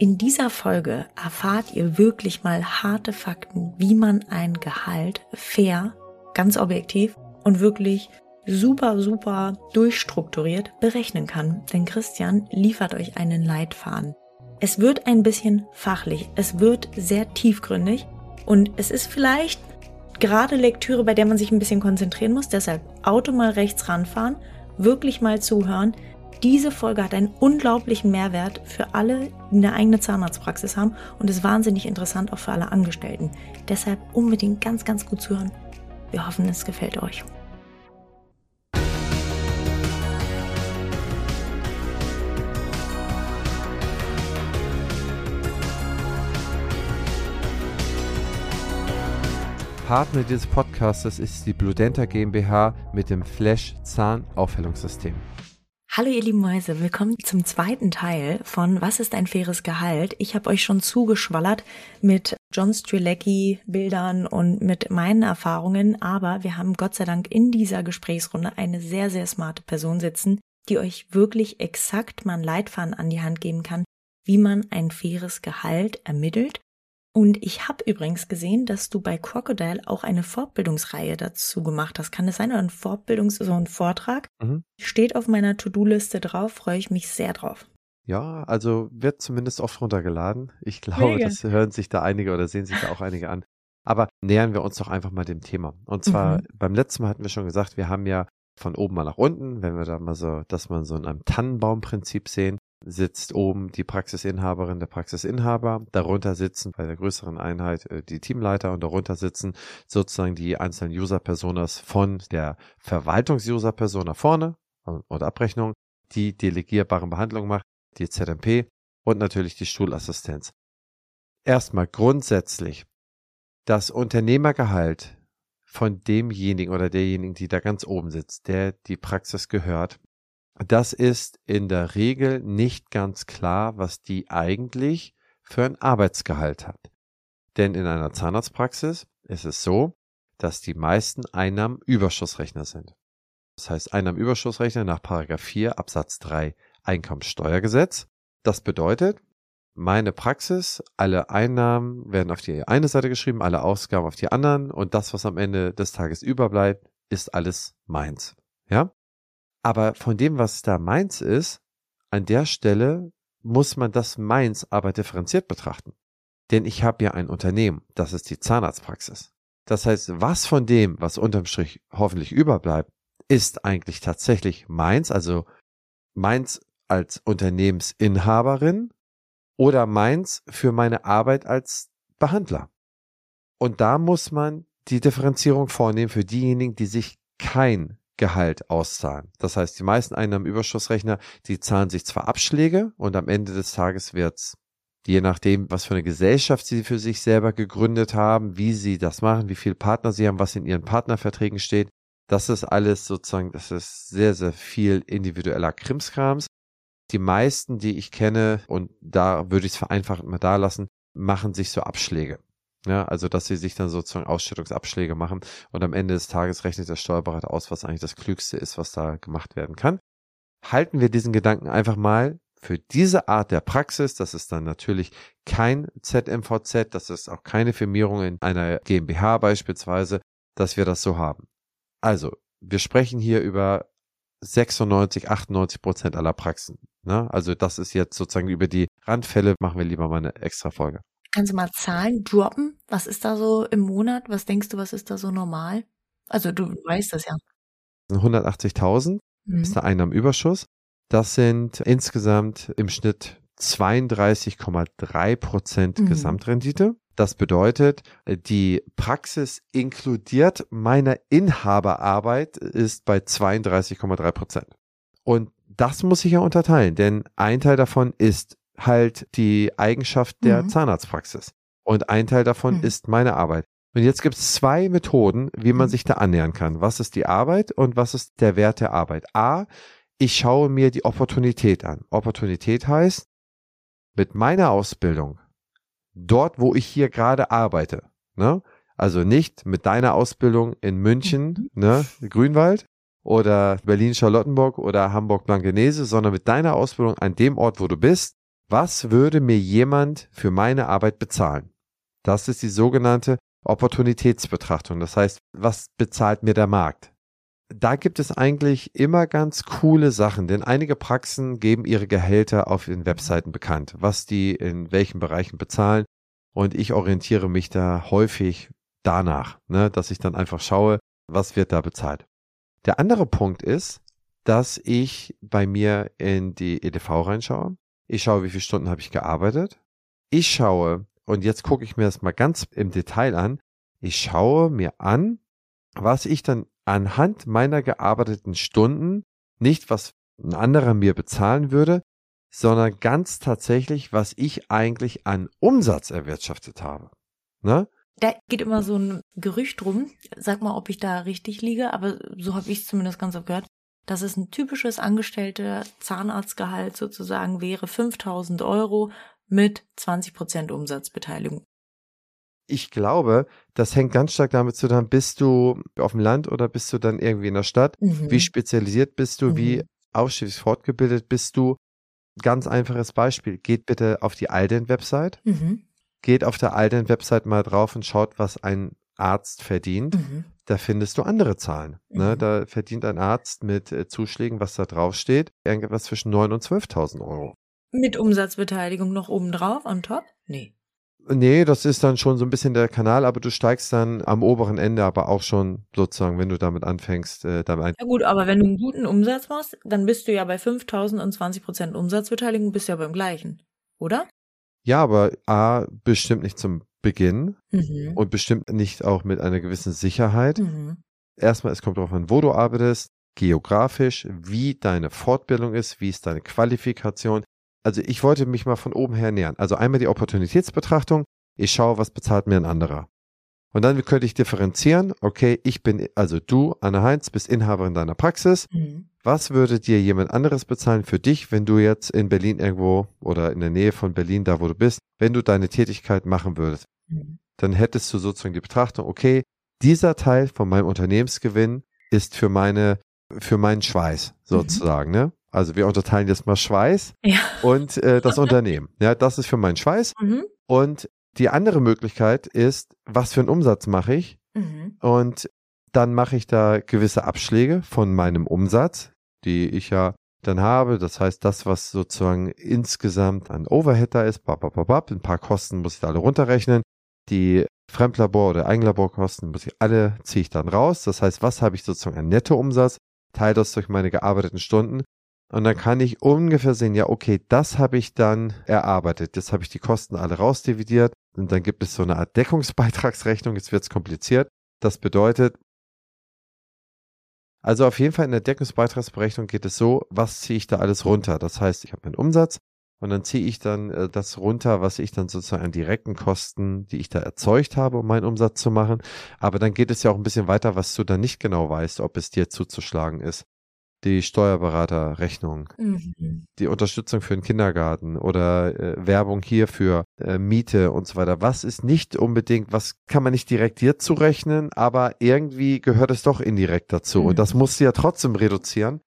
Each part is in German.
In dieser Folge erfahrt ihr wirklich mal harte Fakten, wie man ein Gehalt fair, ganz objektiv und wirklich super, super durchstrukturiert berechnen kann. Denn Christian liefert euch einen Leitfaden. Es wird ein bisschen fachlich, es wird sehr tiefgründig und es ist vielleicht gerade Lektüre, bei der man sich ein bisschen konzentrieren muss. Deshalb Auto mal rechts ranfahren, wirklich mal zuhören, diese Folge hat einen unglaublichen Mehrwert für alle, die eine eigene Zahnarztpraxis haben und ist wahnsinnig interessant auch für alle Angestellten. Deshalb unbedingt ganz, ganz gut zuhören. Wir hoffen, es gefällt euch. Partner dieses Podcastes ist die Bludenta GmbH mit dem Flash Zahnaufhellungssystem. Hallo ihr lieben Mäuse, willkommen zum zweiten Teil von Was ist ein faires Gehalt? Ich habe euch schon zugeschwallert mit John Strilecki Bildern und mit meinen Erfahrungen, aber wir haben Gott sei Dank in dieser Gesprächsrunde eine sehr, sehr smarte Person sitzen, die euch wirklich exakt mal ein Leitfaden an die Hand geben kann, wie man ein faires Gehalt ermittelt und ich habe übrigens gesehen, dass du bei Crocodile auch eine Fortbildungsreihe dazu gemacht hast. Kann das sein? Oder ein Fortbildungs-, so ein Vortrag? Mhm. Steht auf meiner To-Do-Liste drauf, freue ich mich sehr drauf. Ja, also wird zumindest oft runtergeladen. Ich glaube, Mega. das hören sich da einige oder sehen sich da auch einige an. Aber nähern wir uns doch einfach mal dem Thema. Und zwar, mhm. beim letzten Mal hatten wir schon gesagt, wir haben ja von oben mal nach unten, wenn wir da mal so, dass man so in einem Tannenbaumprinzip sehen, sitzt oben die Praxisinhaberin, der Praxisinhaber. Darunter sitzen bei der größeren Einheit äh, die Teamleiter und darunter sitzen sozusagen die einzelnen User-Personas von der Verwaltungs-User-Persona vorne oder Abrechnung, die delegierbaren Behandlungen macht, die ZMP und natürlich die Stuhlassistenz. Erstmal grundsätzlich das Unternehmergehalt von demjenigen oder derjenigen, die da ganz oben sitzt, der die Praxis gehört, das ist in der Regel nicht ganz klar, was die eigentlich für ein Arbeitsgehalt hat. Denn in einer Zahnarztpraxis ist es so, dass die meisten Einnahmen Überschussrechner sind. Das heißt Einnahmenüberschussrechner nach 4 Absatz 3 Einkommensteuergesetz. Das bedeutet, meine Praxis, alle Einnahmen werden auf die eine Seite geschrieben, alle Ausgaben auf die anderen und das, was am Ende des Tages überbleibt, ist alles meins. Ja? Aber von dem, was da meins ist, an der Stelle muss man das meins aber differenziert betrachten. Denn ich habe ja ein Unternehmen, das ist die Zahnarztpraxis. Das heißt, was von dem, was unterm Strich hoffentlich überbleibt, ist eigentlich tatsächlich meins, also meins als Unternehmensinhaberin oder meins für meine Arbeit als Behandler. Und da muss man die Differenzierung vornehmen für diejenigen, die sich kein Gehalt auszahlen. Das heißt, die meisten Einnahmenüberschussrechner, die zahlen sich zwar Abschläge und am Ende des Tages wird's je nachdem, was für eine Gesellschaft sie für sich selber gegründet haben, wie sie das machen, wie viele Partner sie haben, was in ihren Partnerverträgen steht. Das ist alles sozusagen, das ist sehr, sehr viel individueller Krimskrams. Die meisten, die ich kenne, und da würde ich es vereinfacht mal da lassen, machen sich so Abschläge. Ja, also dass sie sich dann sozusagen Ausschüttungsabschläge machen und am Ende des Tages rechnet der Steuerberater aus, was eigentlich das Klügste ist, was da gemacht werden kann. Halten wir diesen Gedanken einfach mal für diese Art der Praxis, das ist dann natürlich kein ZMVZ, das ist auch keine Firmierung in einer GmbH beispielsweise, dass wir das so haben. Also, wir sprechen hier über 96, 98 Prozent aller Praxen. Ne? Also das ist jetzt sozusagen über die Randfälle, machen wir lieber mal eine extra Folge. Kannst du mal Zahlen droppen? Was ist da so im Monat? Was denkst du, was ist da so normal? Also du weißt das ja. 180.000 mhm. ist der Einnahmenüberschuss. Das sind insgesamt im Schnitt 32,3 Prozent mhm. Gesamtrendite. Das bedeutet, die Praxis inkludiert meiner Inhaberarbeit ist bei 32,3 Prozent. Und das muss ich ja unterteilen, denn ein Teil davon ist halt die Eigenschaft der mhm. Zahnarztpraxis. Und ein Teil davon mhm. ist meine Arbeit. Und jetzt gibt es zwei Methoden, wie man mhm. sich da annähern kann. Was ist die Arbeit und was ist der Wert der Arbeit? A, ich schaue mir die Opportunität an. Opportunität heißt, mit meiner Ausbildung, dort, wo ich hier gerade arbeite, ne? Also nicht mit deiner Ausbildung in München, mhm. ne, Grünwald oder Berlin-Charlottenburg oder Hamburg-Blankenese, sondern mit deiner Ausbildung an dem Ort, wo du bist, Was würde mir jemand für meine Arbeit bezahlen? Das ist die sogenannte Opportunitätsbetrachtung. Das heißt, was bezahlt mir der Markt? Da gibt es eigentlich immer ganz coole Sachen, denn einige Praxen geben ihre Gehälter auf den Webseiten bekannt, was die in welchen Bereichen bezahlen. Und ich orientiere mich da häufig danach, ne, dass ich dann einfach schaue, was wird da bezahlt. Der andere Punkt ist, dass ich bei mir in die EDV reinschaue. Ich schaue, wie viele Stunden habe ich gearbeitet. Ich schaue, und jetzt gucke ich mir das mal ganz im Detail an, ich schaue mir an, was ich dann anhand meiner gearbeiteten Stunden, nicht was ein anderer mir bezahlen würde, sondern ganz tatsächlich, was ich eigentlich an Umsatz erwirtschaftet habe. Ne? Da geht immer so ein Gerücht rum, sag mal, ob ich da richtig liege, aber so habe ich es zumindest ganz oft gehört, dass es ein typisches angestellte Zahnarztgehalt sozusagen wäre, 5000 Euro mit 20 Prozent Umsatzbeteiligung. Ich glaube, das hängt ganz stark damit zusammen, bist du auf dem Land oder bist du dann irgendwie in der Stadt? Mhm. Wie spezialisiert bist du? Mhm. Wie ausschließlich fortgebildet bist du? Ganz einfaches Beispiel. Geht bitte auf die Alden-Website. Mhm. Geht auf der Alden-Website mal drauf und schaut, was ein Arzt verdient. Mhm. Da findest du andere Zahlen. Ne? Mhm. Da verdient ein Arzt mit äh, Zuschlägen, was da drauf steht, irgendwas zwischen 9.000 und 12.000 Euro. Mit Umsatzbeteiligung noch obendrauf, on top? Nee. Nee, das ist dann schon so ein bisschen der Kanal, aber du steigst dann am oberen Ende aber auch schon sozusagen, wenn du damit anfängst, äh, damit ein. Ja gut, aber wenn du einen guten Umsatz machst, dann bist du ja bei 5000 und 20 Prozent Umsatzbeteiligung, bist ja beim gleichen, oder? Ja, aber A, bestimmt nicht zum Beginn mhm. und bestimmt nicht auch mit einer gewissen Sicherheit. Mhm. Erstmal, es kommt darauf an, wo du arbeitest, geografisch, wie deine Fortbildung ist, wie ist deine Qualifikation, also ich wollte mich mal von oben her nähern. Also einmal die Opportunitätsbetrachtung. Ich schaue, was bezahlt mir ein anderer. Und dann könnte ich differenzieren. Okay, ich bin, also du, Anne Heinz, bist Inhaberin deiner Praxis. Mhm. Was würde dir jemand anderes bezahlen für dich, wenn du jetzt in Berlin irgendwo oder in der Nähe von Berlin, da wo du bist, wenn du deine Tätigkeit machen würdest? Mhm. Dann hättest du sozusagen die Betrachtung, okay, dieser Teil von meinem Unternehmensgewinn ist für meine, für meinen Schweiß mhm. sozusagen, mhm. ne? Also wir unterteilen jetzt mal Schweiß ja. und äh, das Unternehmen. Ja, das ist für meinen Schweiß. Mhm. Und die andere Möglichkeit ist, was für einen Umsatz mache ich? Mhm. Und dann mache ich da gewisse Abschläge von meinem Umsatz, die ich ja dann habe. Das heißt, das, was sozusagen insgesamt an Overhead da ist, babababab, ein paar Kosten muss ich da alle runterrechnen. Die Fremdlabor- oder Eigenlaborkosten muss ich alle, ziehe ich dann raus. Das heißt, was habe ich sozusagen an Nettoumsatz? Teile das durch meine gearbeiteten Stunden und dann kann ich ungefähr sehen, ja, okay, das habe ich dann erarbeitet. Jetzt habe ich die Kosten alle rausdividiert. Und dann gibt es so eine Art Deckungsbeitragsrechnung. Jetzt wird es kompliziert. Das bedeutet, also auf jeden Fall in der Deckungsbeitragsberechnung geht es so, was ziehe ich da alles runter? Das heißt, ich habe meinen Umsatz und dann ziehe ich dann äh, das runter, was ich dann sozusagen an direkten Kosten, die ich da erzeugt habe, um meinen Umsatz zu machen. Aber dann geht es ja auch ein bisschen weiter, was du dann nicht genau weißt, ob es dir zuzuschlagen ist die Steuerberaterrechnung, mhm. die Unterstützung für den Kindergarten oder äh, Werbung hierfür, äh, Miete und so weiter. Was ist nicht unbedingt, was kann man nicht direkt dir zurechnen, aber irgendwie gehört es doch indirekt dazu. Mhm. Und das musst du ja trotzdem reduzieren.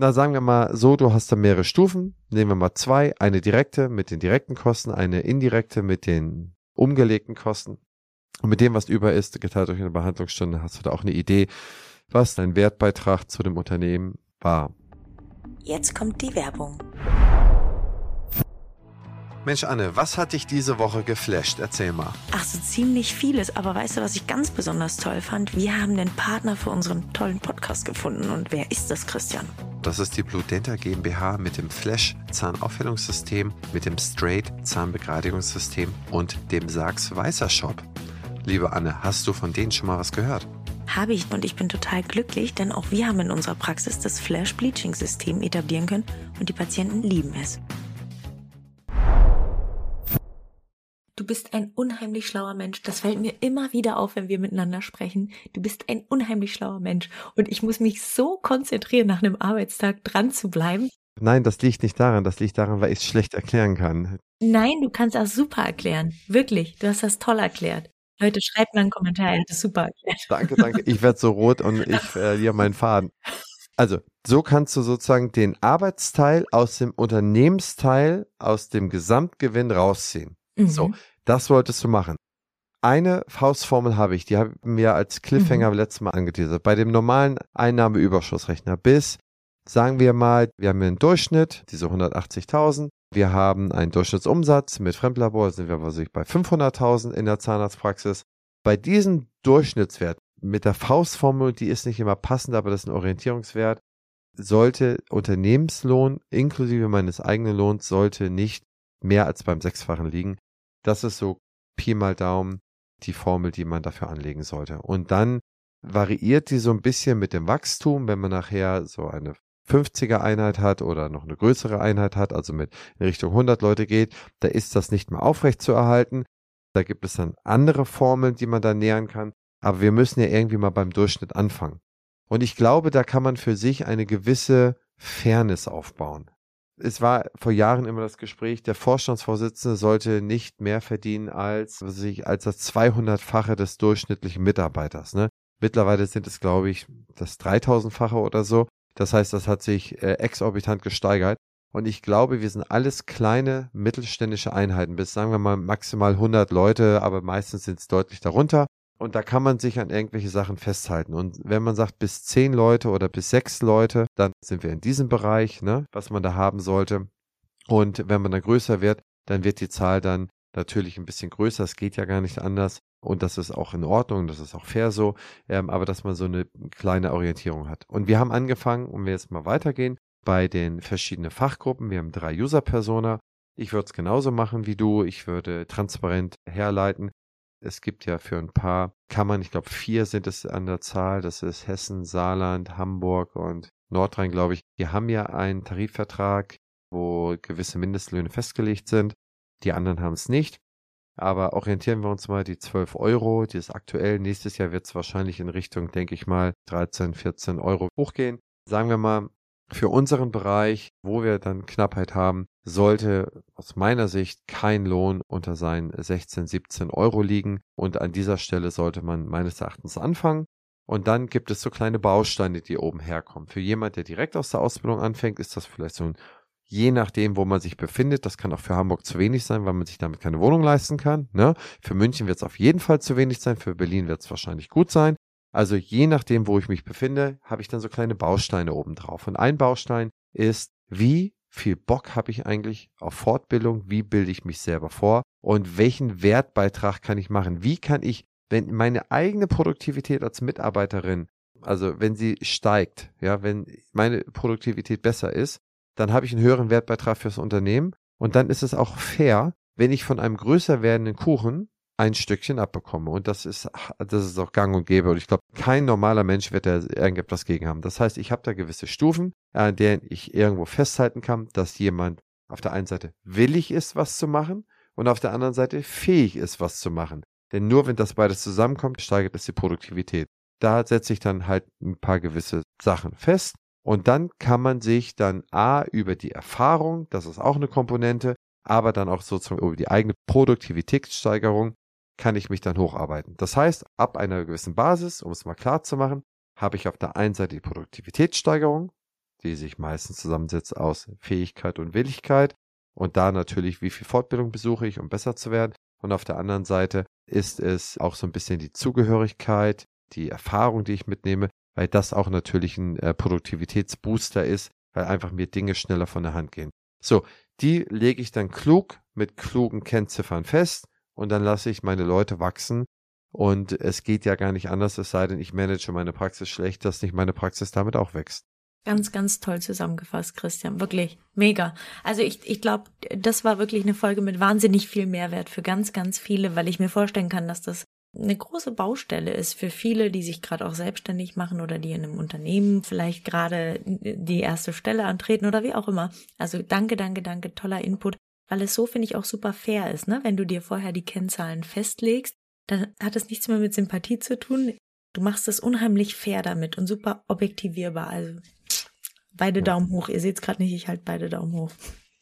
Na, sagen wir mal so, du hast da mehrere Stufen. Nehmen wir mal zwei. Eine direkte mit den direkten Kosten, eine indirekte mit den umgelegten Kosten. Und mit dem, was über ist, geteilt durch eine Behandlungsstunde, hast du da auch eine Idee, was dein Wertbeitrag zu dem Unternehmen war. Jetzt kommt die Werbung. Mensch, Anne, was hat dich diese Woche geflasht? Erzähl mal. Ach, so ziemlich vieles. Aber weißt du, was ich ganz besonders toll fand? Wir haben den Partner für unseren tollen Podcast gefunden. Und wer ist das, Christian? Das ist die Blue Denta GmbH mit dem Flash Zahnaufhellungssystem, mit dem Straight Zahnbegradigungssystem und dem Sachs Weißer Shop. Liebe Anne, hast du von denen schon mal was gehört? Habe ich und ich bin total glücklich, denn auch wir haben in unserer Praxis das Flash Bleaching System etablieren können und die Patienten lieben es. Du bist ein unheimlich schlauer Mensch. Das fällt mir immer wieder auf, wenn wir miteinander sprechen. Du bist ein unheimlich schlauer Mensch. Und ich muss mich so konzentrieren, nach einem Arbeitstag dran zu bleiben. Nein, das liegt nicht daran. Das liegt daran, weil ich es schlecht erklären kann. Nein, du kannst das super erklären. Wirklich. Du hast das toll erklärt. Leute, schreibt mal einen Kommentar, er hat es super erklärt. Danke, danke. Ich werde so rot und ich verliere meinen Faden. Also, So kannst du sozusagen den Arbeitsteil aus dem Unternehmensteil, aus dem Gesamtgewinn rausziehen. Mhm. So, das wolltest du machen. Eine Faustformel habe ich, die haben wir als Cliffhanger mhm. letztes Mal angeteasert. Bei dem normalen Einnahmeüberschussrechner bis, sagen wir mal, wir haben hier einen Durchschnitt, diese 180.000. Wir haben einen Durchschnittsumsatz mit Fremdlabor, sind wir ich, bei 500.000 in der Zahnarztpraxis. Bei diesem Durchschnittswert mit der Faustformel, die ist nicht immer passend, aber das ist ein Orientierungswert, sollte Unternehmenslohn inklusive meines eigenen Lohns sollte nicht mehr als beim Sechsfachen liegen. Das ist so Pi mal Daumen die Formel, die man dafür anlegen sollte. Und dann variiert die so ein bisschen mit dem Wachstum, wenn man nachher so eine 50er Einheit hat oder noch eine größere Einheit hat, also mit in Richtung 100 Leute geht, da ist das nicht mehr aufrecht zu erhalten. Da gibt es dann andere Formeln, die man da nähern kann. Aber wir müssen ja irgendwie mal beim Durchschnitt anfangen. Und ich glaube, da kann man für sich eine gewisse Fairness aufbauen. Es war vor Jahren immer das Gespräch, der Vorstandsvorsitzende sollte nicht mehr verdienen als, was ich, als das 200-fache des durchschnittlichen Mitarbeiters. Ne? Mittlerweile sind es, glaube ich, das 3000-fache oder so. Das heißt, das hat sich äh, exorbitant gesteigert. Und ich glaube, wir sind alles kleine mittelständische Einheiten, bis sagen wir mal maximal 100 Leute, aber meistens sind es deutlich darunter. Und da kann man sich an irgendwelche Sachen festhalten. Und wenn man sagt bis zehn Leute oder bis sechs Leute, dann sind wir in diesem Bereich, ne, was man da haben sollte. Und wenn man dann größer wird, dann wird die Zahl dann natürlich ein bisschen größer. Es geht ja gar nicht anders. Und das ist auch in Ordnung, das ist auch fair so. Ähm, aber dass man so eine kleine Orientierung hat. Und wir haben angefangen, um wir jetzt mal weitergehen, bei den verschiedenen Fachgruppen. Wir haben drei User-Persona. Ich würde es genauso machen wie du. Ich würde transparent herleiten, es gibt ja für ein paar Kammern, ich glaube vier sind es an der Zahl, das ist Hessen, Saarland, Hamburg und Nordrhein, glaube ich. Die haben ja einen Tarifvertrag, wo gewisse Mindestlöhne festgelegt sind. Die anderen haben es nicht. Aber orientieren wir uns mal die 12 Euro, die ist aktuell. Nächstes Jahr wird es wahrscheinlich in Richtung, denke ich mal, 13, 14 Euro hochgehen. Sagen wir mal, für unseren Bereich, wo wir dann Knappheit haben, sollte aus meiner Sicht kein Lohn unter seinen 16, 17 Euro liegen. Und an dieser Stelle sollte man meines Erachtens anfangen. Und dann gibt es so kleine Bausteine, die oben herkommen. Für jemand, der direkt aus der Ausbildung anfängt, ist das vielleicht so ein, je nachdem, wo man sich befindet, das kann auch für Hamburg zu wenig sein, weil man sich damit keine Wohnung leisten kann. Ne? Für München wird es auf jeden Fall zu wenig sein, für Berlin wird es wahrscheinlich gut sein. Also je nachdem, wo ich mich befinde, habe ich dann so kleine Bausteine oben drauf. Und ein Baustein ist, wie viel Bock habe ich eigentlich auf Fortbildung? Wie bilde ich mich selber vor? Und welchen Wertbeitrag kann ich machen? Wie kann ich, wenn meine eigene Produktivität als Mitarbeiterin, also wenn sie steigt, ja, wenn meine Produktivität besser ist, dann habe ich einen höheren Wertbeitrag fürs Unternehmen. Und dann ist es auch fair, wenn ich von einem größer werdenden Kuchen ein Stückchen abbekomme. Und das ist, das ist auch gang und gäbe. Und ich glaube, kein normaler Mensch wird da irgendetwas gegen haben. Das heißt, ich habe da gewisse Stufen, an denen ich irgendwo festhalten kann, dass jemand auf der einen Seite willig ist, was zu machen und auf der anderen Seite fähig ist, was zu machen. Denn nur wenn das beides zusammenkommt, steigert es die Produktivität. Da setze ich dann halt ein paar gewisse Sachen fest. Und dann kann man sich dann A über die Erfahrung, das ist auch eine Komponente, aber dann auch sozusagen über die eigene Produktivitätssteigerung kann ich mich dann hocharbeiten. Das heißt, ab einer gewissen Basis, um es mal klar zu machen, habe ich auf der einen Seite die Produktivitätssteigerung, die sich meistens zusammensetzt aus Fähigkeit und Willigkeit und da natürlich, wie viel Fortbildung besuche ich, um besser zu werden. Und auf der anderen Seite ist es auch so ein bisschen die Zugehörigkeit, die Erfahrung, die ich mitnehme, weil das auch natürlich ein äh, Produktivitätsbooster ist, weil einfach mir Dinge schneller von der Hand gehen. So, die lege ich dann klug mit klugen Kennziffern fest und dann lasse ich meine Leute wachsen. Und es geht ja gar nicht anders, es sei denn, ich manage meine Praxis schlecht, dass nicht meine Praxis damit auch wächst. Ganz, ganz toll zusammengefasst, Christian. Wirklich mega. Also ich, ich glaube, das war wirklich eine Folge mit wahnsinnig viel Mehrwert für ganz, ganz viele, weil ich mir vorstellen kann, dass das eine große Baustelle ist für viele, die sich gerade auch selbstständig machen oder die in einem Unternehmen vielleicht gerade die erste Stelle antreten oder wie auch immer. Also danke, danke, danke, toller Input weil es so, finde ich, auch super fair ist, ne? Wenn du dir vorher die Kennzahlen festlegst, dann hat es nichts mehr mit Sympathie zu tun. Du machst es unheimlich fair damit und super objektivierbar. Also beide. Daumen hoch. Ihr seht es gerade nicht, ich halte beide Daumen hoch.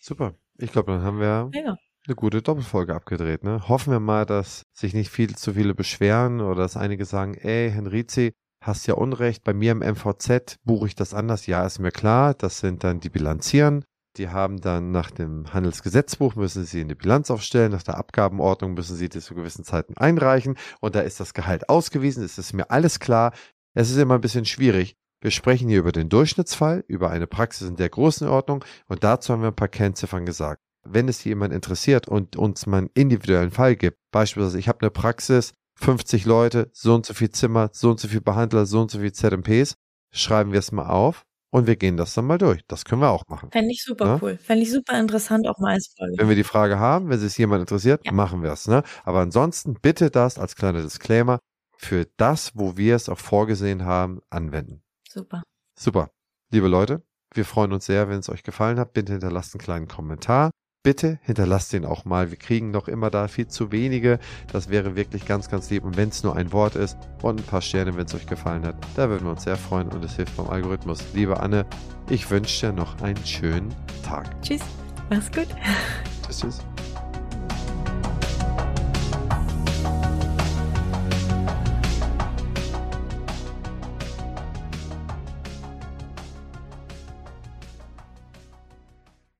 Super. Ich glaube, dann haben wir ja. Eine gute Doppelfolge abgedreht. Ne? Hoffen wir mal, dass sich nicht viel zu viele beschweren oder dass einige sagen, ey, Henrizi, hast ja Unrecht, bei mir im MVZ buche ich das anders. Ja, ist mir klar, das sind dann die Bilanzieren. Die haben dann nach dem Handelsgesetzbuch müssen sie in die Bilanz aufstellen, nach der Abgabenordnung müssen sie das zu gewissen Zeiten einreichen und da ist das Gehalt ausgewiesen, es ist mir alles klar. Es ist immer ein bisschen schwierig. Wir sprechen hier über den Durchschnittsfall, über eine Praxis in der Größenordnung und dazu haben wir ein paar Kennziffern gesagt. Wenn es jemand interessiert und uns mal einen individuellen Fall gibt, beispielsweise ich habe eine Praxis, 50 Leute, so und so viel Zimmer, so und so viel Behandler, so und so viel ZMPs, schreiben wir es mal auf und wir gehen das dann mal durch. Das können wir auch machen. Fände ich super ja? cool. Fände ich super interessant auch mal als Folge. Wenn wir die Frage haben, wenn es jemand interessiert, ja. machen wir es. Ne? Aber ansonsten bitte das als kleiner Disclaimer für das, wo wir es auch vorgesehen haben, anwenden. Super. Super. Liebe Leute, wir freuen uns sehr, wenn es euch gefallen hat. Bitte hinterlasst einen kleinen Kommentar bitte hinterlasst den auch mal. Wir kriegen noch immer da viel zu wenige. Das wäre wirklich ganz, ganz lieb. Und wenn es nur ein Wort ist und ein paar Sterne, wenn es euch gefallen hat, da würden wir uns sehr freuen und es hilft beim Algorithmus. Liebe Anne, ich wünsche dir noch einen schönen Tag. Tschüss, mach's gut. Tschüss, tschüss.